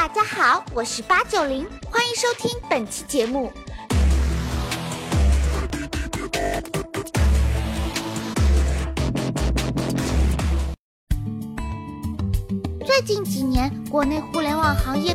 大家好，我是八九零，欢迎收听本期节目。最近几年，国内互联网行业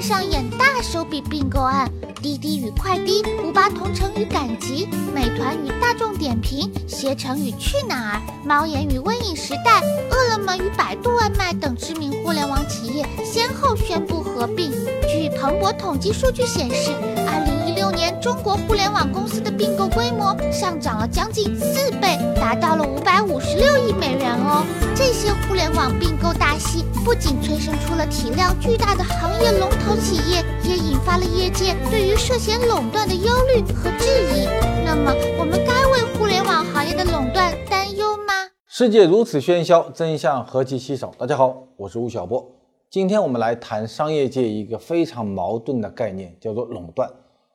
上演大手笔并购案，滴滴与快滴、五八同城与赶集、美团与大众点评、携程与去哪儿、猫眼与微影时代、饿了么与百度外卖等知名互联网企业先后宣布合并。据彭博统计数据显示，二零一六年中国互联网公司的并购规模上涨了将近四倍，达到了五百五十六亿美元哦。这些互联网并购大戏不仅催生出了体量巨大的行业龙头企业，也引发了业界对于涉嫌垄断的忧虑和质疑。那么，我们该为互联网行业的垄断担忧吗？世界如此喧嚣，真相何其稀少。大家好，我是吴晓波。今天我们来谈商业界一个非常矛盾的概念，叫做垄断。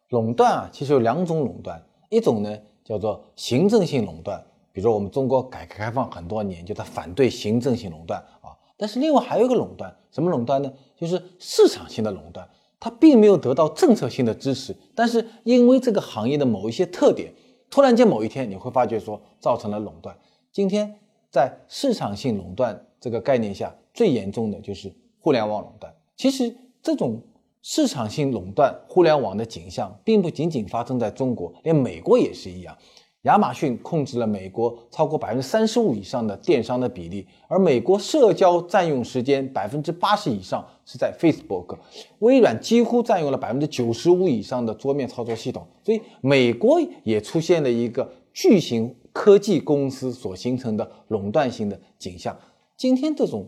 垄断啊，其实有两种垄断，一种呢叫做行政性垄断，比如说我们中国改革开放很多年就在反对行政性垄断啊。但是另外还有一个垄断，什么垄断呢？就是市场性的垄断，它并没有得到政策性的支持，但是因为这个行业的某一些特点，突然间某一天你会发觉说造成了垄断。今天在市场性垄断这个概念下，最严重的就是互联网垄断。其实这种市场性垄断互联网的景象，并不仅仅发生在中国，连美国也是一样。亚马逊控制了美国超过百分之三十五以上的电商的比例，而美国社交占用时间百分之八十以上是在 Facebook，微软几乎占用了百分之九十五以上的桌面操作系统，所以美国也出现了一个巨型科技公司所形成的垄断性的景象。今天这种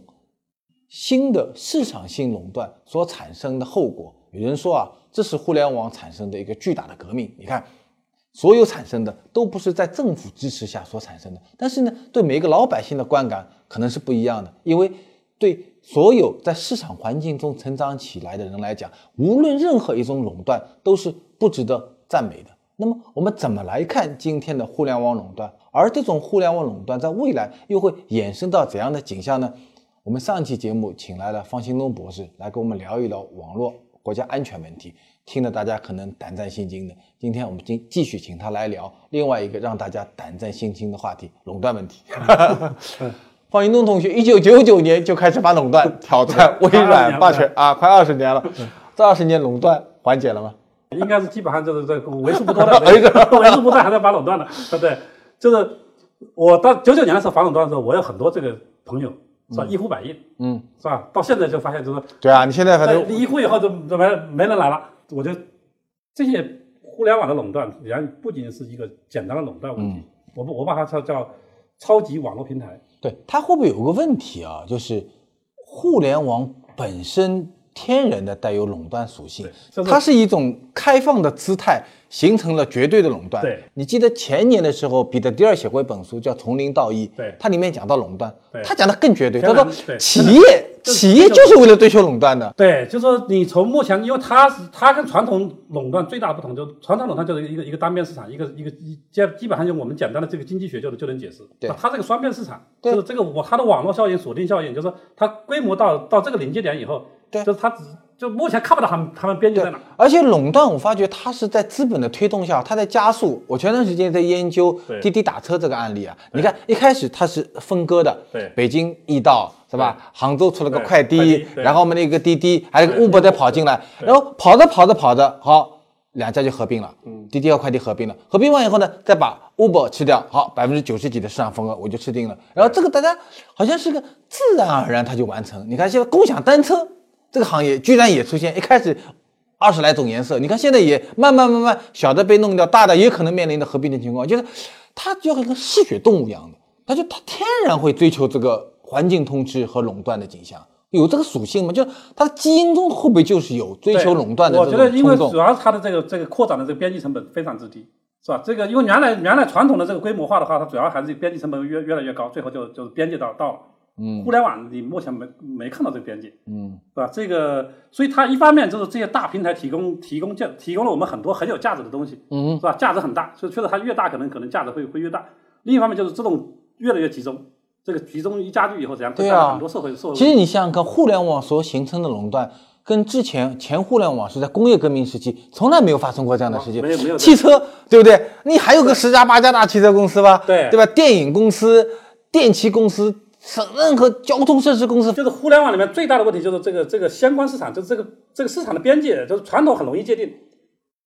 新的市场性垄断所产生的后果，有人说啊，这是互联网产生的一个巨大的革命。你看。所有产生的都不是在政府支持下所产生的，但是呢，对每一个老百姓的观感可能是不一样的。因为对所有在市场环境中成长起来的人来讲，无论任何一种垄断都是不值得赞美的。那么，我们怎么来看今天的互联网垄断？而这种互联网垄断在未来又会衍生到怎样的景象呢？我们上期节目请来了方兴东博士来跟我们聊一聊网络国家安全问题。听得大家可能胆战心惊的，今天我们继继续请他来聊另外一个让大家胆战心惊的话题——垄断问题。方兴东同学，一九九九年就开始把垄断挑战微软霸权 啊，快二十年了，这二十年垄断缓解了吗？应该是基本上就是这为数不多的，为数不多还在反垄断的，对不对？就是我到九九年的时候反垄断的时候，我有很多这个朋友是吧，一呼百应，嗯，是吧？到现在就发现就是对啊，你现在反正一呼以后就就没没人来了。我觉得这些互联网的垄断，然不仅是一个简单的垄断问题，我不我把它叫叫超级网络平台。对它会不会有个问题啊？就是互联网本身天然的带有垄断属性，它是一种开放的姿态。形成了绝对的垄断。对，你记得前年的时候，彼得迪尔写过一本书叫《从零到一》，对，它里面讲到垄断，对，他讲的更绝对。他说，企业企业就是为了追求垄断的。对，就是说你从目前，因为它是它跟传统垄断最大的不同，就传统垄断就是一个一个单边市场，一个一个一基基本上用我们简单的这个经济学就就能解释。对，它这个双边市场，就是这个我它的网络效应、锁定效应，就是说它规模到到这个临界点以后，对，就是它只。就目前看不到他们，他们边界在哪？而且垄断，我发觉它是在资本的推动下，它在加速。我前段时间在研究滴滴打车这个案例啊，你看一开始它是分割的，对，北京易到是吧？杭州出了个快滴，然后我们那个滴滴还有个 Uber 再跑进来，然后跑着跑着跑着，好，两家就合并了，嗯，滴滴和快滴合并了，合并完以后呢，再把 Uber 吃掉，好，百分之九十几的市场份额我就吃定了。然后这个大家好像是个自然而然它就完成。你看现在共享单车。这个行业居然也出现，一开始二十来种颜色，你看现在也慢慢慢慢小的被弄掉，大的也可能面临的合并的情况，就是它就跟个嗜血动物一样的，它就它天然会追求这个环境通吃和垄断的景象，有这个属性吗？就是它的基因中会不会就是有追求垄断的我觉得因为主要是它的这个这个扩展的这个边际成本非常之低，是吧？这个因为原来原来传统的这个规模化的话，它主要还是边际成本越越来越高，最后就就是边界到到了。嗯，互联网你目前没没看到这个边界，嗯，是吧？这个，所以它一方面就是这些大平台提供提供价提供了我们很多很有价值的东西，嗯，是吧？价值很大，所以确实它越大可能可能价值会会越大。另一方面就是这种越来越集中，这个集中一加剧以后怎样？对啊，很多社会社会。其实你想想看，互联网所形成的垄断，跟之前前互联网是在工业革命时期从来没有发生过这样的事情。没有没有。汽车对不对？你还有个十家八家大汽车公司吧？对对吧？电影公司、电器公司。任何交通设施公司，就是互联网里面最大的问题，就是这个这个相关市场，就是这个这个市场的边界，就是传统很容易界定。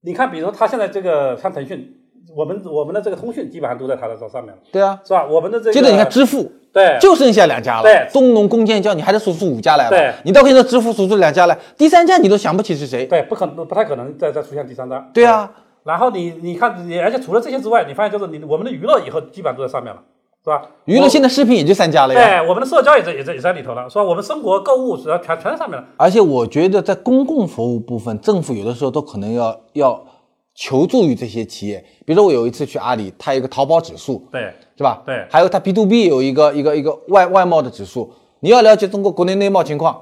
你看，比如说他现在这个像腾讯，我们我们的这个通讯基本上都在他的这上面了，对啊，是吧？我们的这个接着你看支付，对，就剩下两家了，对，中农工建交，你还得数出五家来了，对，你倒可以说支付数出两家来，第三家你都想不起是谁，对，不可能，不太可能再再出现第三家，对啊。然后你你看，你而且除了这些之外，你发现就是你我们的娱乐以后基本上都在上面了。是吧？娱乐性的视频也就三家了呀。对，我们的社交也在也在也在里头了，是吧？我们生活购物主要全全在上面了。而且我觉得在公共服务部分，政府有的时候都可能要要求助于这些企业。比如说我有一次去阿里，它有一个淘宝指数，对，是吧？对。还有它 B to B 有一个一个一个外外贸的指数，你要了解中国国内内贸情况。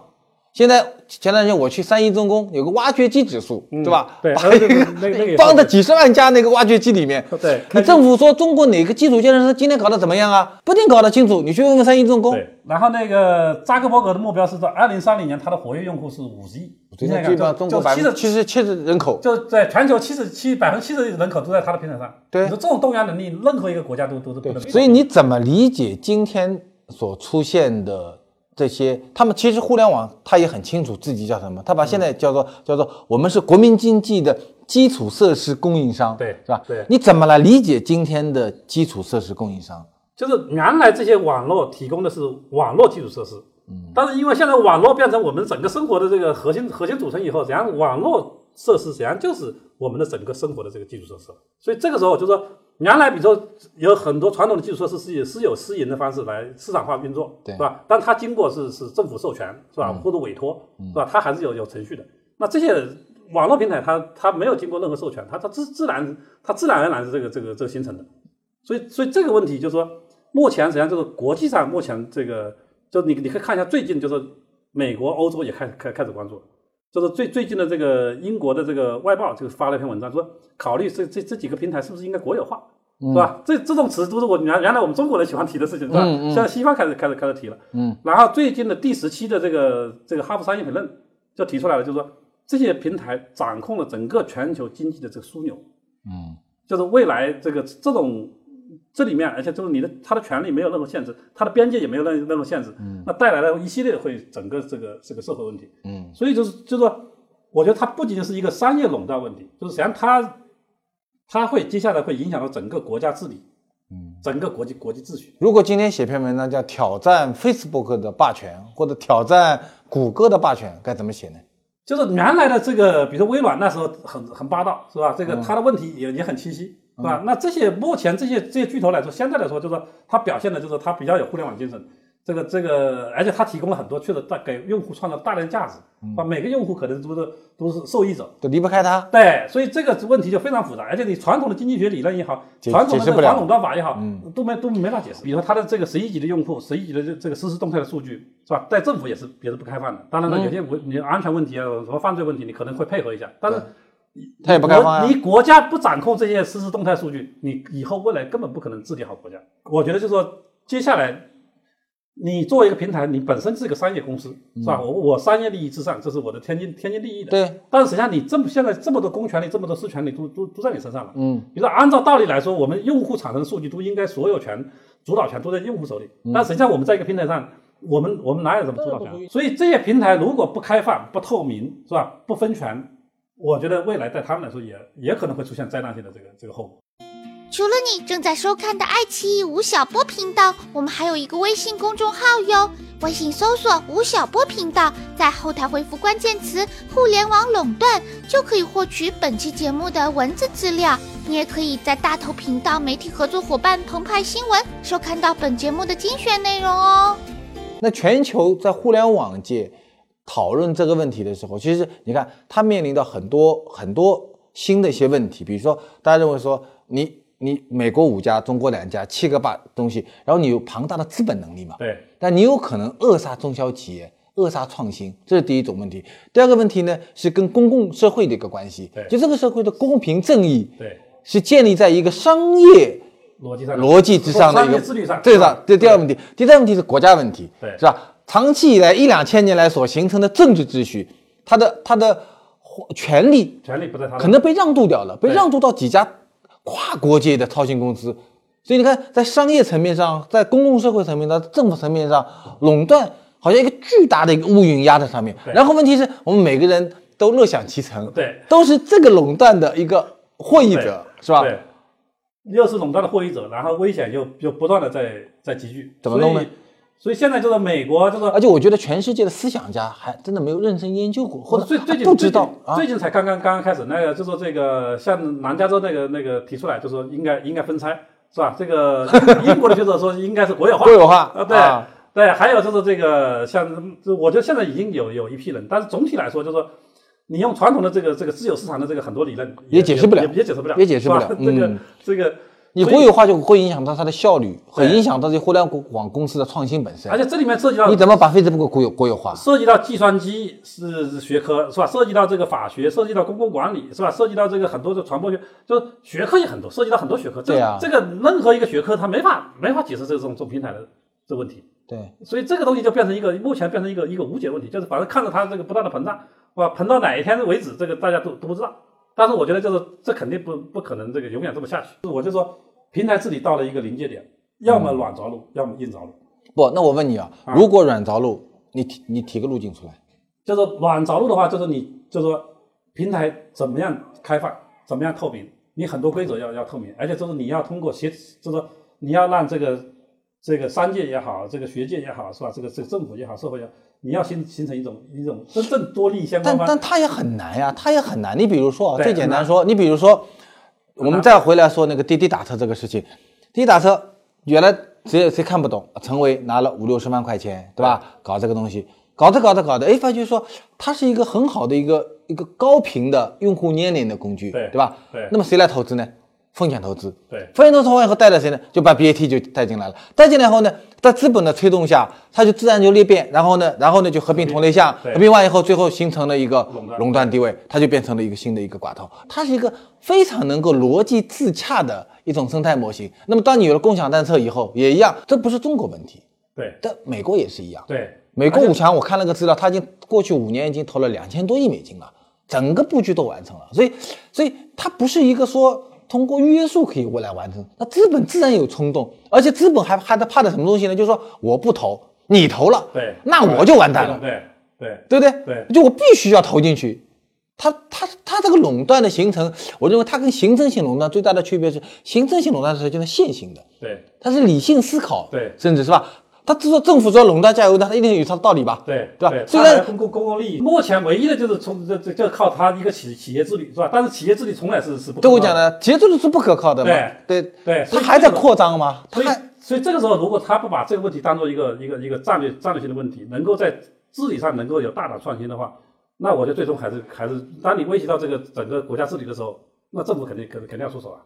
现在前段时间我去三一重工，有个挖掘机指数，对吧？对，还有一个 放在几十万家那个挖掘机里面。对，那政府说中国哪个基础建设师今天搞得怎么样啊？不一定搞得清楚，你去问问三一重工。对，然后那个扎克伯格的目标是在二零三零年，他的活跃用户是五十亿。现在基本上中国百分之七十七十人口，就在全球七十七百分之七十人口都在他的平台上。对，你说这种动员能力，任何一个国家都都是不能。所以你怎么理解今天所出现的？这些，他们其实互联网，他也很清楚自己叫什么，他把现在叫做叫做我们是国民经济的基础设施供应商，对，是吧？对，你怎么来理解今天的基础设施供应商？就是原来这些网络提供的是网络基础设施，嗯，但是因为现在网络变成我们整个生活的这个核心核心组成以后，实际上网络设施实际上就是我们的整个生活的这个基础设施，所以这个时候就说。原来，比如说有很多传统的基础设施是以私有私营的方式来市场化运作，对，是吧？但它经过是是政府授权，是吧？或者委托，是吧？它还是有有程序的。那这些网络平台，它它没有经过任何授权，它它自自然它自然而然是这个这个这个形成的。所以所以这个问题就是说，目前实际上就是国际上目前这个，就你你可以看一下最近就是美国、欧洲也开始开开始关注。就是最最近的这个英国的这个外报就发了一篇文章，说考虑这这这几个平台是不是应该国有化，是吧？这这种词都是我原原来我们中国人喜欢提的事情，是吧？现在西方开始开始开始提了。嗯。然后最近的第十期的这个这个哈佛商业评论就提出来了，就是说这些平台掌控了整个全球经济的这个枢纽。嗯。就是未来这个这种。这里面，而且就是你的他的权利没有任何限制，他的边界也没有任任何限制，嗯，那带来了一系列会整个这个这个社会问题，嗯，所以就是就是说，我觉得它不仅仅是一个商业垄断问题，就是实际上它它会接下来会影响到整个国家治理，嗯，整个国际国际秩序。如果今天写篇文章叫挑战 Facebook 的霸权或者挑战谷歌的霸权，该怎么写呢？就是原来的这个，比如说微软那时候很很霸道，是吧？这个它的问题也也很清晰。是吧？那这些目前这些这些巨头来说，现在来说，就是说它表现的就是它比较有互联网精神。这个这个，而且它提供了很多，确实大给用户创造大量价值。啊，每个用户可能都是都是受益者，都离不开它。对，所以这个问题就非常复杂。而且你传统的经济学理论也好，传统的这个反垄断法也好，都没都没法解释。比如说它的这个十亿级的用户，十亿级的这这个实时动态的数据，是吧？在政府也是也是不开放的。当然了，有些问你安全问题啊，什么犯罪问题，你可能会配合一下，但是。他也不开放你国家不掌控这些实时动态数据，你以后未来根本不可能治理好国家。我觉得就是说，接下来你作为一个平台，你本身是一个商业公司，是吧？我我商业利益至上，这是我的天经天经地义的。对。但是实际上，你这么现在这么多公权力，这么多私权利都都都在你身上了。嗯。比如说，按照道理来说，我们用户产生的数据都应该所有权、主导权都在用户手里。但实际上，我们在一个平台上，我们我们哪有什么主导权？所以这些平台如果不开放、不透明，是吧？不分权。我觉得未来在他们来说也也可能会出现灾难性的这个这个后果。除了你正在收看的爱奇艺吴晓波频道，我们还有一个微信公众号哟，微信搜索吴晓波频道，在后台回复关键词“互联网垄断”，就可以获取本期节目的文字资料。你也可以在大头频道媒体合作伙伴澎湃新闻收看到本节目的精选内容哦。那全球在互联网界。讨论这个问题的时候，其实你看，它面临到很多很多新的一些问题，比如说，大家认为说，你你美国五家，中国两家，七个八东西，然后你有庞大的资本能力嘛？对。但你有可能扼杀中小企业，扼杀创新，这是第一种问题。第二个问题呢，是跟公共社会的一个关系，对，就这个社会的公平正义，对，是建立在一个商业逻辑上逻辑之上的一个自律上，对吧？这第二个问题，第三个问题是国家问题，对，是吧？长期以来一两千年来所形成的政治秩序，它的它的权利权利不在他可能被让渡掉了，被让渡到几家跨国界的操心公司。所以你看，在商业层面上，在公共社会层面上，政府层面上，垄断好像一个巨大的一个乌云压在上面。然后问题是我们每个人都乐享其成，对，都是这个垄断的一个获益者，是吧？对，又是垄断的获益者，然后危险又又不断的在在集聚，怎么弄呢所以？现在就是美国就是而且我觉得全世界的思想家还真的没有认真研究过，或者最最近不知道啊。最近才刚刚刚刚开始，那个就说这个像南加州那个那个提出来，就说应该应该分拆，是吧？这个英国的学者说应该是国有化，国有化啊，对、啊对，还有就是这个像，就我觉得现在已经有有一批人，但是总体来说就是说。你用传统的这个这个自由市场的这个很多理论也解释不了也也解释不了，也解释不了这个嗯这个，你国有化就会影响到它的效率，会影响到这些互联网公司的创新本身而。且这里面涉及到你怎么把 Facebook 国有国有化？涉及到计算机是是学科是吧？涉及到这个法学，涉及到公共管理是吧？涉及到这个很多的传播学，就是学科也很多，涉及到很多学科。这对啊这个任何一个学科它没法没法解释这种这种平台的这个问题，对，所以这个东西就变成一个目前变成一个一个无解问题，就是反正看着它这个不断的膨胀，哇，膨到哪一天为止，这个大家都都不知道。但是我觉得就是这肯定不不可能这个永远这么下去。我就说平台治理到了一个临界点，要么软着陆，要么硬着陆。不，那我问你啊，如果软着陆，你提你提个路径出来。就是软着陆的话，就是你就是说平台怎么样开放，怎么样透明，你很多规则要要透明，而且就是你要通过协，就是说你要让这个这个商界也好，这个学界也好，是吧？这个这个政府也好，社会也好，你要形形成一种一种真正多利益相关。但但它也很难呀，它也很难。你比如说啊，最简单说，你比如说，我们再回来说那个滴滴打车这个事情，滴滴打车原来谁谁看不懂，陈伟拿了五六十万块钱，对吧？搞这个东西，搞着搞着搞着，哎，发觉说它是一个很好的一个一个高频的用户粘连的工具，对对吧？对那么谁来投资呢？风险投资。对风险投资完以后带了谁呢？就把 BAT 就带进来了，带进来后呢，在资本的推动下，它就自然就裂变，然后呢，然后呢就合并同类项，合并完以后，最后形成了一个垄断地位，它就变成了一个新的一个寡头。它是一个非常能够逻辑自洽的一种生态模型。那么当你有了共享单车以后，也一样，这不是中国问题，对但美国也是一样。对，美国五强，我看了个资料，它已经过去五年已经投了两千多亿美金了，整个布局都完成了。所以，所以它不是一个说通过约束可以未来完成，那资本自然有冲动，而且资本还还在怕的什么东西呢？就是说我不投，你投了，对，那我就完蛋了，对对对不对？对就我必须要投进去。它它它这个垄断的形成，我认为它跟行政性垄断最大的区别是，行政性垄断是就是线性的，对它是理性思考，对甚至是吧？他知道政府说垄断加油的，它一定有他的道理吧？对对吧，虽然公共公共利益，目前唯一的就是从这这就靠他一个企企业治理是吧？但是企业治理从来是是不可靠对我讲的，企业治理是不可靠的嘛？对对所以它还在扩张吗？它所以还，所以这个时候，如果他不把这个问题当做一个一个一个战略战略性的问题，能够在治理上能够有大胆创新的话，那我觉得最终还是还是，当你威胁到这个整个国家治理的时候，那政府肯定肯肯定要出手啊。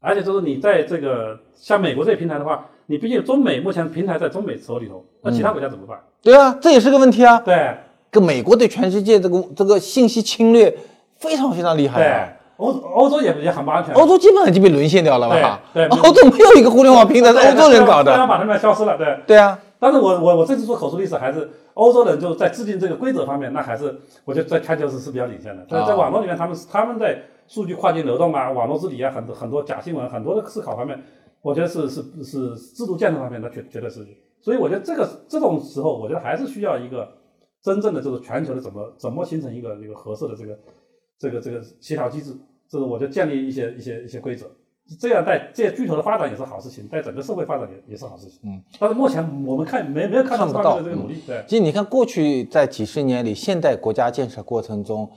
而且就是你在这个像美国这些平台的话，你毕竟中美目前平台在中美手里头，那其他国家怎么办？对啊，这也是个问题啊。对跟美国对全世界这个这个信息侵略非常非常厉害啊。对，欧欧洲也也很不安全，欧洲基本上已经被沦陷掉了吧？对对欧洲没有一个互联网平台是欧洲人搞的。对要把他们消失了，对。对啊，但是我我我这次做口述历史，还是欧洲人就在制定这个规则方面，那还是我觉得在全球是是比较领先的。在在网络里面，他们他们在数据跨境流动啊、网络治理啊，很多很多假新闻、很多的思考方面，我觉得是是是制度建设方面，那绝绝对是。所以我觉得这个这种时候，我觉得还是需要一个真正的就是全球的怎么怎么形成一个一个合适的这个这个这个协调机制，这是我就建立一些一些一些规则。这样在这些巨头的发展也是好事情，在整个社会发展也也是好事情。嗯，但是目前我们看没没有看到这方面的这个努力。对，其实你看，过去在几十年里，现代国家建设过程中，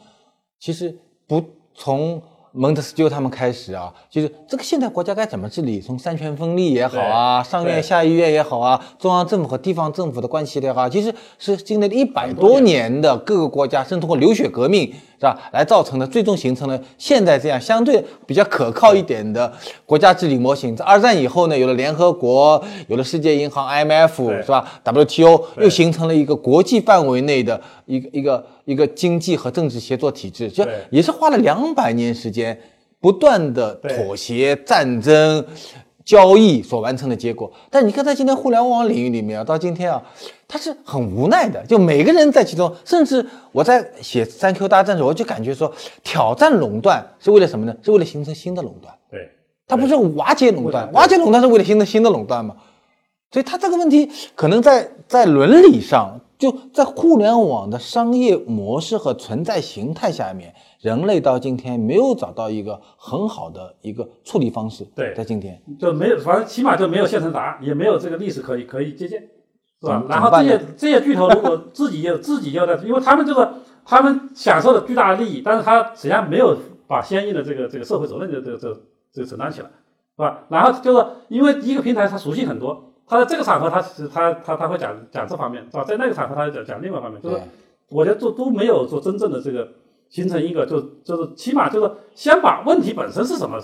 其实不从蒙特斯鸠他们开始啊，就是这个现代国家该怎么治理，从三权分立也好啊，上院下议院也好啊，中央政府和地方政府的关系也好，其实是经历了一百多年。的各个国家，甚至通过流血革命是吧，来造成的，最终形成了现在这样相对比较可靠一点的国家治理模型。在二战以后呢，有了联合国，有了世界银行 IMF 是吧？WTO 又形成了一个国际范围内的一个一个一个经济和政治协作体制，就也是花了两百年时间，不断的妥协、战争，交易所完成的结果。但你看，在今天互联网领域里面啊，到今天啊，它是很无奈的，就每个人在其中，甚至我在写三 Q 大战的时候，我就感觉说，挑战垄断是为了什么呢？是为了形成新的垄断。对，它不是瓦解垄断，瓦解垄断是为了形成新的垄断嘛？所以它这个问题可能在在伦理上。就在互联网的商业模式和存在形态下面，人类到今天没有找到一个很好的一个处理方式。对，在今天就没有，反正起码就没有现成答案，也没有这个历史可以可以借鉴，是吧？然后这些 这些巨头如果自己又自己又在，因为他们就是他们享受了巨大的利益，但是他实际上没有把相应的这个这个社会责任的这个这个这个承担起来，是吧？然后就是因为一个平台它属性很多。他在这个场合，他他他他会讲讲这方面，是吧？在那个场合，他讲讲另外一方面，就是我觉得都都没有做真正的这个形成一个，就就是起码就是先把问题本身是什么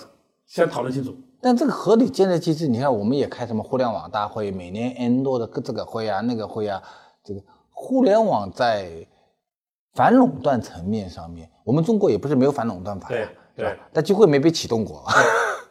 先讨论清楚。但这个合理建设机制，你看我们也开什么互联网大会，每年 N 多的这个会啊，那个会啊，这个互联网在反垄断层面上面，我们中国也不是没有反垄断法呀，对对，但几乎没被启动过。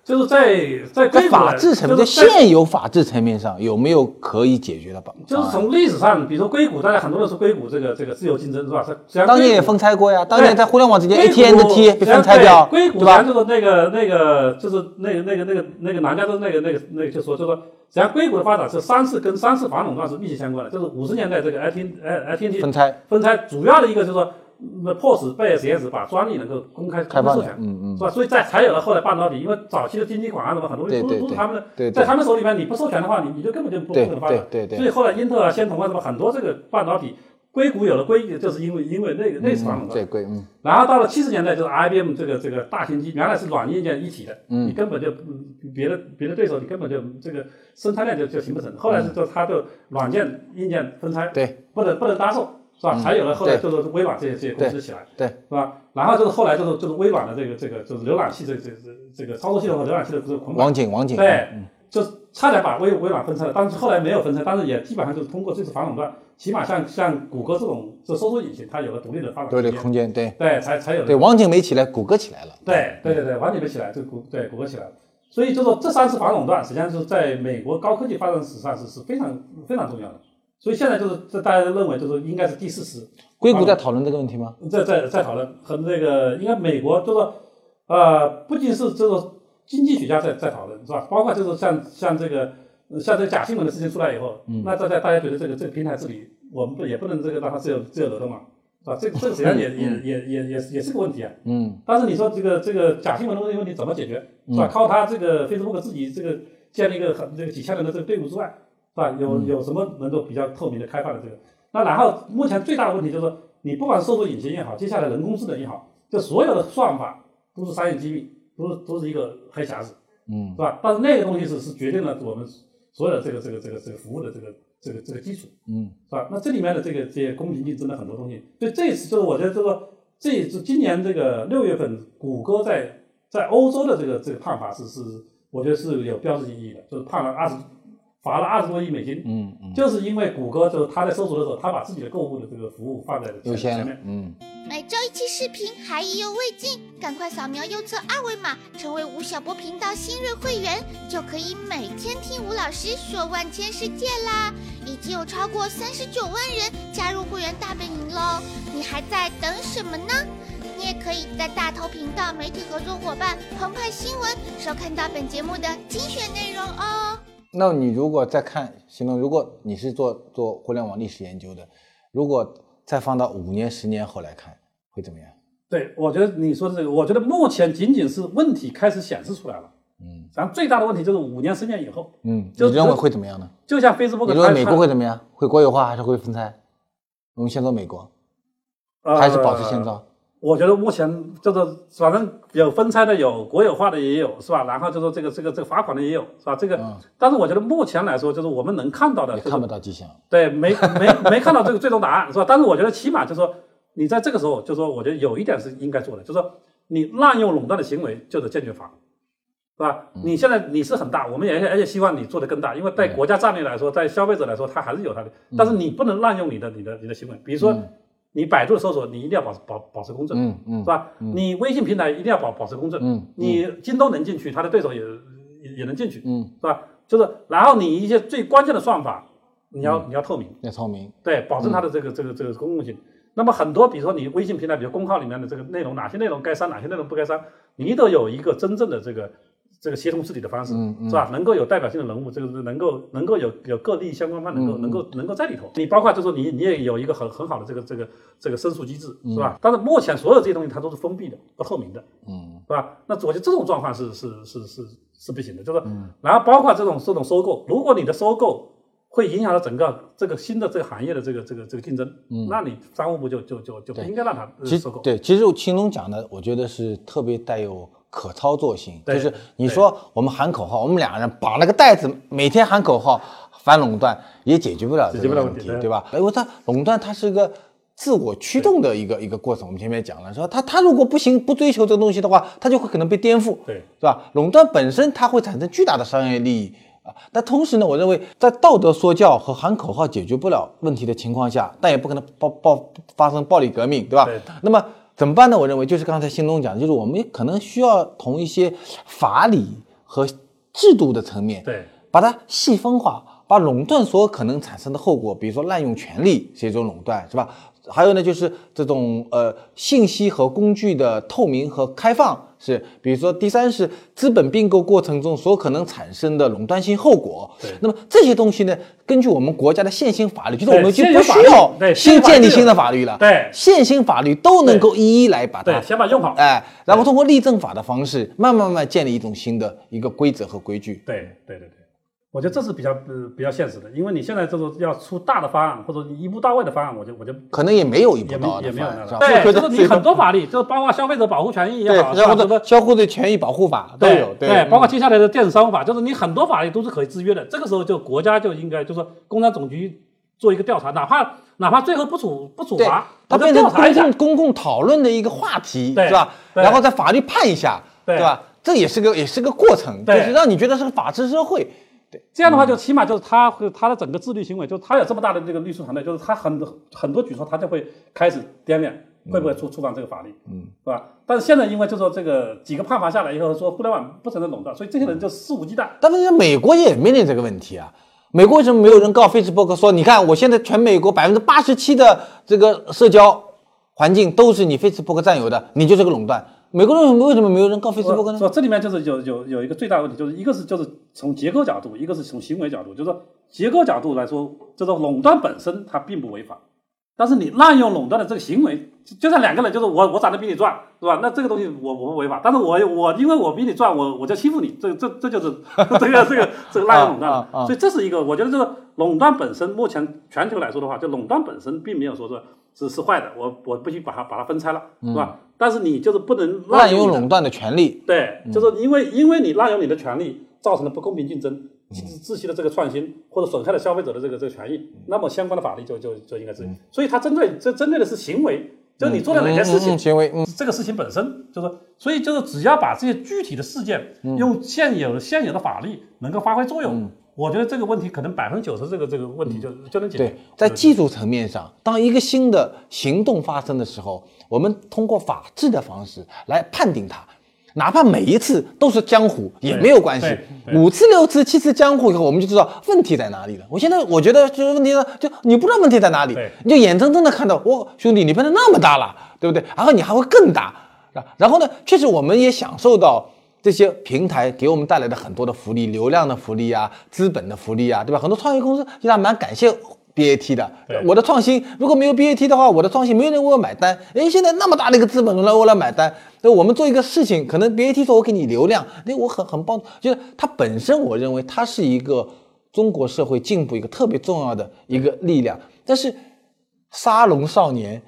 就是在在在法治层面，在现有法治层面上有没有可以解决的办法？就是从历史上，比如说硅谷，大家很多人说硅谷这个这个自由竞争是吧？当年也分拆过呀，当年在互联网之间 AT&T 被分拆掉，硅谷吧就是那个那个就是那个那个那个那个南加州那个那个那个就说就说，实际上硅谷的发展是三次跟三次反垄断是密切相关的，就是五十年代这个 AT&T 分拆分拆，主要的一个就是说。那迫使贝尔实验室把专利能够公开开放授权，嗯嗯，是吧？所以在才有了后来半导体，因为早期的经济管啊什么很多东西都是都是他们的，在他们手里面你不授权的话，你你就根本就不不能发展。对对。所以后来英特尔、仙童啊什么很多这个半导体，硅谷有了硅，就是因为因为那个那次反垄断。对硅，嗯。然后到了七十年代，就是 IBM 这个这个大型机，原来是软硬件一体的，嗯，你根本就别的别的对手你根本就这个生产链就就形不成。后来是就它就软件硬件分拆，对，不能不能搭售。是吧？才有了后来就是微软这些这些公司起来，对，是吧？然后就是后来就是就是微软的这个这个就是浏览器这这这这个操作系统和浏览器的这个捆绑，网景网景，对，就差点把微微软分拆了，但是后来没有分拆，但是也基本上就是通过这次反垄断，起码像像谷歌这种这搜索引擎，它有了独立的发展独立空间，对对，才才有对网景没起来，谷歌起来了，对对对对，网景没起来，就谷对谷歌起来了，所以就说这三次反垄断实际上是在美国高科技发展史上是是非常非常重要的。所以现在就是这大家认为就是应该是第四次，硅谷在讨论这个问题吗？在在在讨论，和那个应该美国就是说，呃，不仅是这个经济学家在在讨论是吧？包括就是像像这个像这个假新闻的事情出来以后，那大家大家觉得这个这个平台治理，我们不也不能这个让它自由自由流动嘛，是吧？这这个实际上也也也也也也是个问题啊。嗯。但是你说这个这个假新闻的问题问题怎么解决？是吧？靠他这个 Facebook 自己这个建立一个很这个几千人的这个队伍之外。是吧？有有什么能够比较透明的开放的这个？那然后目前最大的问题就是，你不管搜索引擎也好，接下来人工智能也好，这所有的算法都是商业机密，都是都是一个黑匣子，嗯，是吧？但是那个东西是是决定了我们所有的这个这个这个这个服务的这个这个这个基础，嗯，是吧？那这里面的这个这些公平竞争的很多东西，所以这次就是我觉得这个这一次今年这个六月份，谷歌在在欧洲的这个这个判罚是是，我觉得是有标志性意义的，就是判了二十。罚了二十多亿美金，嗯嗯，就是因为谷歌就是他在搜索的时候，他把自己的购物的这个服务放在优先面，嗯。每周一期视频还意犹未尽，赶快扫描右侧二维码，成为吴晓波频道新锐会员，就可以每天听吴老师说万千世界啦！已经有超过三十九万人加入会员大本营喽，你还在等什么呢？你也可以在大头频道媒体合作伙伴澎湃新闻收看到本节目的精选内容哦。那你如果再看，行了，如果你是做做互联网历史研究的，如果再放到五年、十年后来看，会怎么样？对，我觉得你说的这个，我觉得目前仅仅是问题开始显示出来了，嗯，然后最大的问题就是五年、十年以后，嗯，你认为会怎么样呢？就像 Facebook，你认为美国会怎么样？会国有化还是会分拆？我们先说美国，还是保持现状？我觉得目前就是反正有分拆的，有国有化的也有，是吧？然后就说这个这个这个罚款的也有，是吧？这个，但是我觉得目前来说，就是我们能看到的，看不到迹象。对，没没 没看到这个最终答案，是吧？但是我觉得起码就是说，你在这个时候，就是说，我觉得有一点是应该做的，就是说，你滥用垄断的行为就得坚决罚，是吧？你现在你是很大，我们也而且希望你做的更大，因为在国家战略来说，在消费者来说，它还是有它的，但是你不能滥用你的你的你的行为，比如说。你百度搜索，你一定要保持保保持公正，嗯嗯，是吧？你微信平台一定要保保持公正，嗯，你京东能进去，他的对手也也也能进去，嗯，是吧？就是然后你一些最关键的算法，你要你要透明，要透明，对，保证它的这个这个这个公共性。那么很多，比如说你微信平台，比如公号里面的这个内容，哪些内容该删，哪些内容不该删，你都有一个真正的这个这个协同治理的方式，是吧？能够有代表性的人物，这个是能够能够有有各利益相关方能够能够能够在里头。你包括就说你你也有一个很很好的这个这个这个申诉机制，是吧？但是目前所有这些东西它都是封闭的、不透明的，嗯，是吧？那我觉得这种状况是是是是是不行的，就是，然后包括这种这种收购，如果你的收购。会影响到整个这个新的这个行业的这个这个这个竞争，嗯，那你商务部就就就就不应该让它收购。对，其实秦总讲的，我觉得是特别带有可操作性。就是你说我们喊口号，我们两个人绑了个袋子，每天喊口号反垄断，也解决不了这个问题，对吧？因为它垄断它是一个自我驱动的一个一个过程。我们前面讲了，说它它如果不行不追求这个东西的话，它就会可能被颠覆，对，是吧？垄断本身它会产生巨大的商业利益。啊但同时呢，我认为在道德说教和喊口号解决不了问题的情况下，但也不可能爆爆发生暴力革命，对吧？那么怎么办呢？我认为就是刚才新东讲的，就是我们可能需要从一些法理和制度的层面，对，把它细分化，把垄断所可能产生的后果，比如说滥用权力是一种垄断，是吧？还有呢，就是这种呃信息和工具的透明和开放。是，比如说第三是资本并购过程中所可能产生的垄断性后果。对，那么这些东西呢，根据我们国家的现行法律，就是我们就不需要新建立新的法律了。对，现行法律都能够一一来把它先把用好，哎，然后通过立政法的方式，慢慢慢慢建立一种新的一个规则和规矩。对，对，对，对。我觉得这是比较呃比较现实的，因为你现在这种要出大的方案或者一步到位的方案，我就我就可能也没有一步到位的方案，对，就是你很多法律，就是包括消费者保护权益也好，或者消费者权益保护法都有，对，包括接下来的电子商务法，就是你很多法律都是可以制约的。这个时候就国家就应该就是工商总局做一个调查，哪怕哪怕最后不处不处罚，它变成公共公共讨论的一个话题，是吧？然后在法律判一下，对吧？这也是个也是个过程，就是让你觉得是个法治社会。对，这样的话就起码就是他和他的整个自律行为，就是他有这么大的这个律师团队，就是他很多很多举措他就会开始掂量会不会触触犯这个法律，嗯，是吧？但是现在因为就说这个几个判罚下来以后，说互联网不承认垄断，所以这些人就肆无忌惮。但是美国也面临这个问题啊，美国为什么没有人告 Facebook 说，你看我现在全美国百分之八十七的这个社交环境都是你 Facebook 占有的，你就是个垄断。美国人为什么没有人告 Facebook 呢？说这里面就是有有有一个最大的问题，就是一个是就是从结构角度，一个是从行为角度。就是说结构角度来说，这个垄断本身它并不违法，但是你滥用垄断的这个行为，就像两个人，就是我我长得比你壮，是吧？那这个东西我我不违法，但是我我因为我比你壮，我我就欺负你，这这这就是 这个这个这个滥用垄断。所以这是一个，我觉得这个垄断本身，目前全球来说的话，就垄断本身并没有说是。是是坏的，我我不去把它把它分拆了，是吧？但是你就是不能滥用垄断的权利，对，就是因为因为你滥用你的权利，造成了不公平竞争，窒息的这个创新，或者损害了消费者的这个这个权益，那么相关的法律就就就应该执行。所以它针对这针对的是行为，就是你做了哪件事情，行为，这个事情本身就是，所以就是只要把这些具体的事件用现有现有的法律能够发挥作用。我觉得这个问题可能百分之九十这个这个问题就就能解决。对，在技术层面上，当一个新的行动发生的时候，我们通过法治的方式来判定它，哪怕每一次都是江湖也没有关系。五次、六次、七次江湖以后，我们就知道问题在哪里了。我现在我觉得就是问题呢，就你不知道问题在哪里，你就眼睁睁的看到，哦，兄弟，你变得那么大了，对不对？然后你还会更大，然后呢，确实我们也享受到。这些平台给我们带来的很多的福利，流量的福利啊，资本的福利啊，对吧？很多创业公司其实还蛮感谢 BAT 的。我的创新如果没有 BAT 的话，我的创新没有人为我买单。诶，现在那么大的一个资本来我来买单，那我们做一个事情，可能 BAT 说我给你流量，那我很很棒。就是它本身，我认为它是一个中国社会进步一个特别重要的一个力量。但是沙龙少年。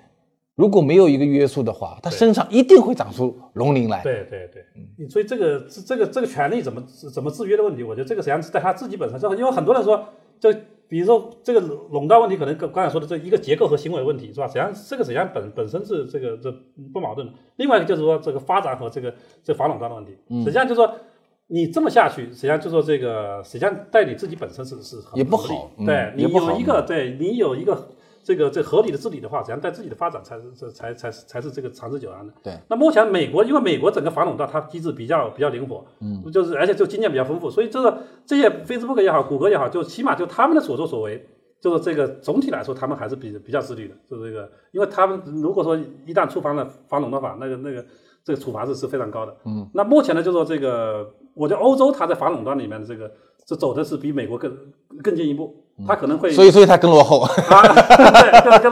如果没有一个约束的话，他身上一定会长出龙鳞来。对对对，嗯，所以这个这个这个权利怎么怎么制约的问题，我觉得这个实际上是在他自己本身上，因为很多人说，就比如说这个垄断问题，可能刚刚才说的这一个结构和行为问题是吧？实际上这个实际上本本身是这个这不矛盾的。另外一个就是说这个发展和这个这反垄断的问题，实际上就是说你这么下去，实际上就说这个实际上代理自己本身是是很也不好，对你有一个对你有一个。这个这合理的治理的话，怎样带自己的发展才是这才才才是这个长治久安的。对。那目前美国因为美国整个反垄断它机制比较比较灵活，嗯，就是而且就经验比较丰富，所以这个这些 Facebook 也好，谷歌也好，就起码就他们的所作所为，就是这个总体来说他们还是比比较自律的，就是这个，因为他们如果说一旦触犯了反垄断法，那个那个这个处罚是是非常高的。嗯。那目前呢，就说这个，我觉得欧洲它在反垄断里面的这个。这走的是比美国更更进一步，他可能会，所以所以他更落后啊，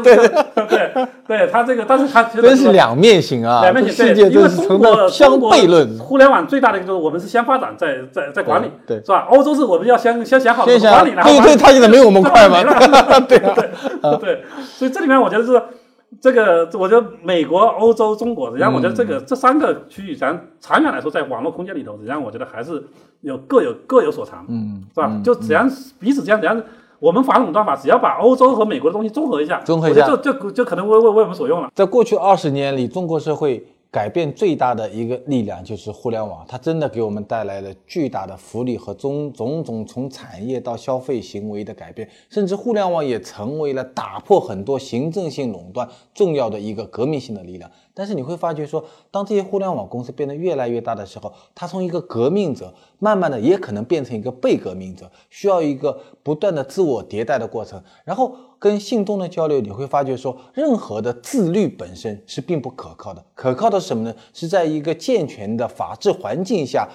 对 对对对，他这个，但是他真是两面性啊，两面性，世界都是成了相悖论。互联网最大的一个就是我们是先发展，再再再管理，对，是吧？欧洲是我们要先先想好管理，然后对对，他现在没有我们 快吗？对对对，所以这里面我觉得是。这个，我觉得美国、欧洲、中国，实际上我觉得这个这三个区域，咱长远来说，在网络空间里头，实际上我觉得还是有各有各有所长，嗯，是吧？就只要彼此这样，只要我们反垄断法，只要把欧洲和美国的东西综合一下，综合一下，就就就可能为为为我们所用了。在过去二十年里，中国社会。改变最大的一个力量就是互联网，它真的给我们带来了巨大的福利和种种种从产业到消费行为的改变，甚至互联网也成为了打破很多行政性垄断重要的一个革命性的力量。但是你会发觉说，当这些互联网公司变得越来越大的时候，它从一个革命者，慢慢的也可能变成一个被革命者，需要一个不断的自我迭代的过程，然后。跟信东的交流，你会发觉说，任何的自律本身是并不可靠的。可靠的是什么呢？是在一个健全的法治环境下，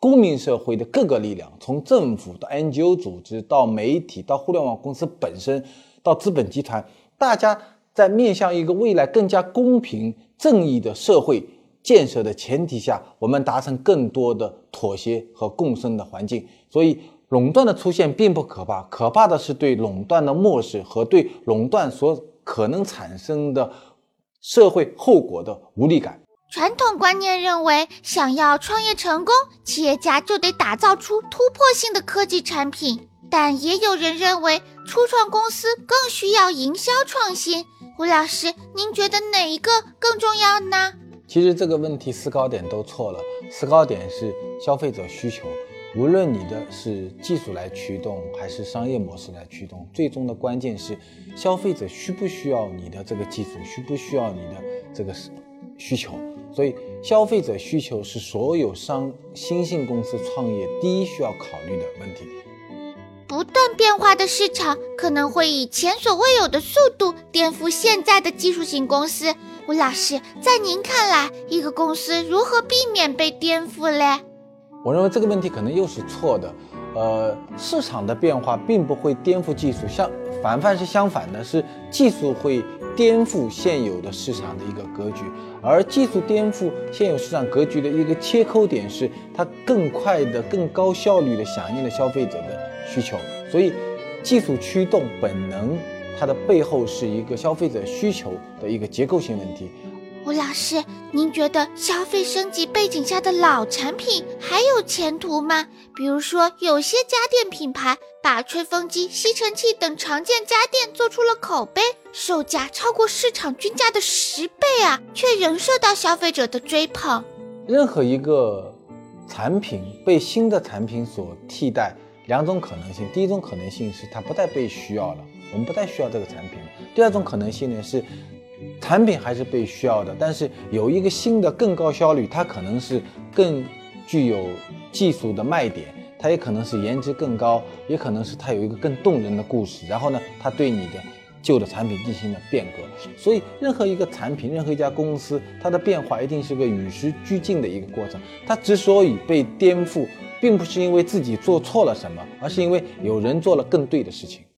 公民社会的各个力量，从政府到 NGO 组织，到媒体，到互联网公司本身，到资本集团，大家在面向一个未来更加公平正义的社会建设的前提下，我们达成更多的妥协和共生的环境。所以。垄断的出现并不可怕，可怕的是对垄断的漠视和对垄断所可能产生的社会后果的无力感。传统观念认为，想要创业成功，企业家就得打造出突破性的科技产品。但也有人认为，初创公司更需要营销创新。吴老师，您觉得哪一个更重要呢？其实这个问题思考点都错了，思考点是消费者需求。无论你的是技术来驱动，还是商业模式来驱动，最终的关键是消费者需不需要你的这个技术，需不需要你的这个需求。所以，消费者需求是所有商新兴公司创业第一需要考虑的问题。不断变化的市场可能会以前所未有的速度颠覆现在的技术型公司。吴老师，在您看来，一个公司如何避免被颠覆嘞？我认为这个问题可能又是错的，呃，市场的变化并不会颠覆技术，相反反是相反的，是技术会颠覆现有的市场的一个格局，而技术颠覆现有市场格局的一个切口点是它更快的、更高效率的响应了消费者的需求，所以技术驱动本能，它的背后是一个消费者需求的一个结构性问题。吴老师，您觉得消费升级背景下的老产品还有前途吗？比如说，有些家电品牌把吹风机、吸尘器等常见家电做出了口碑，售价超过市场均价的十倍啊，却仍受到消费者的追捧。任何一个产品被新的产品所替代，两种可能性：第一种可能性是它不再被需要了，我们不再需要这个产品；第二种可能性呢是。产品还是被需要的，但是有一个新的更高效率，它可能是更具有技术的卖点，它也可能是颜值更高，也可能是它有一个更动人的故事。然后呢，它对你的旧的产品进行了变革。所以，任何一个产品，任何一家公司，它的变化一定是个与时俱进的一个过程。它之所以被颠覆，并不是因为自己做错了什么，而是因为有人做了更对的事情。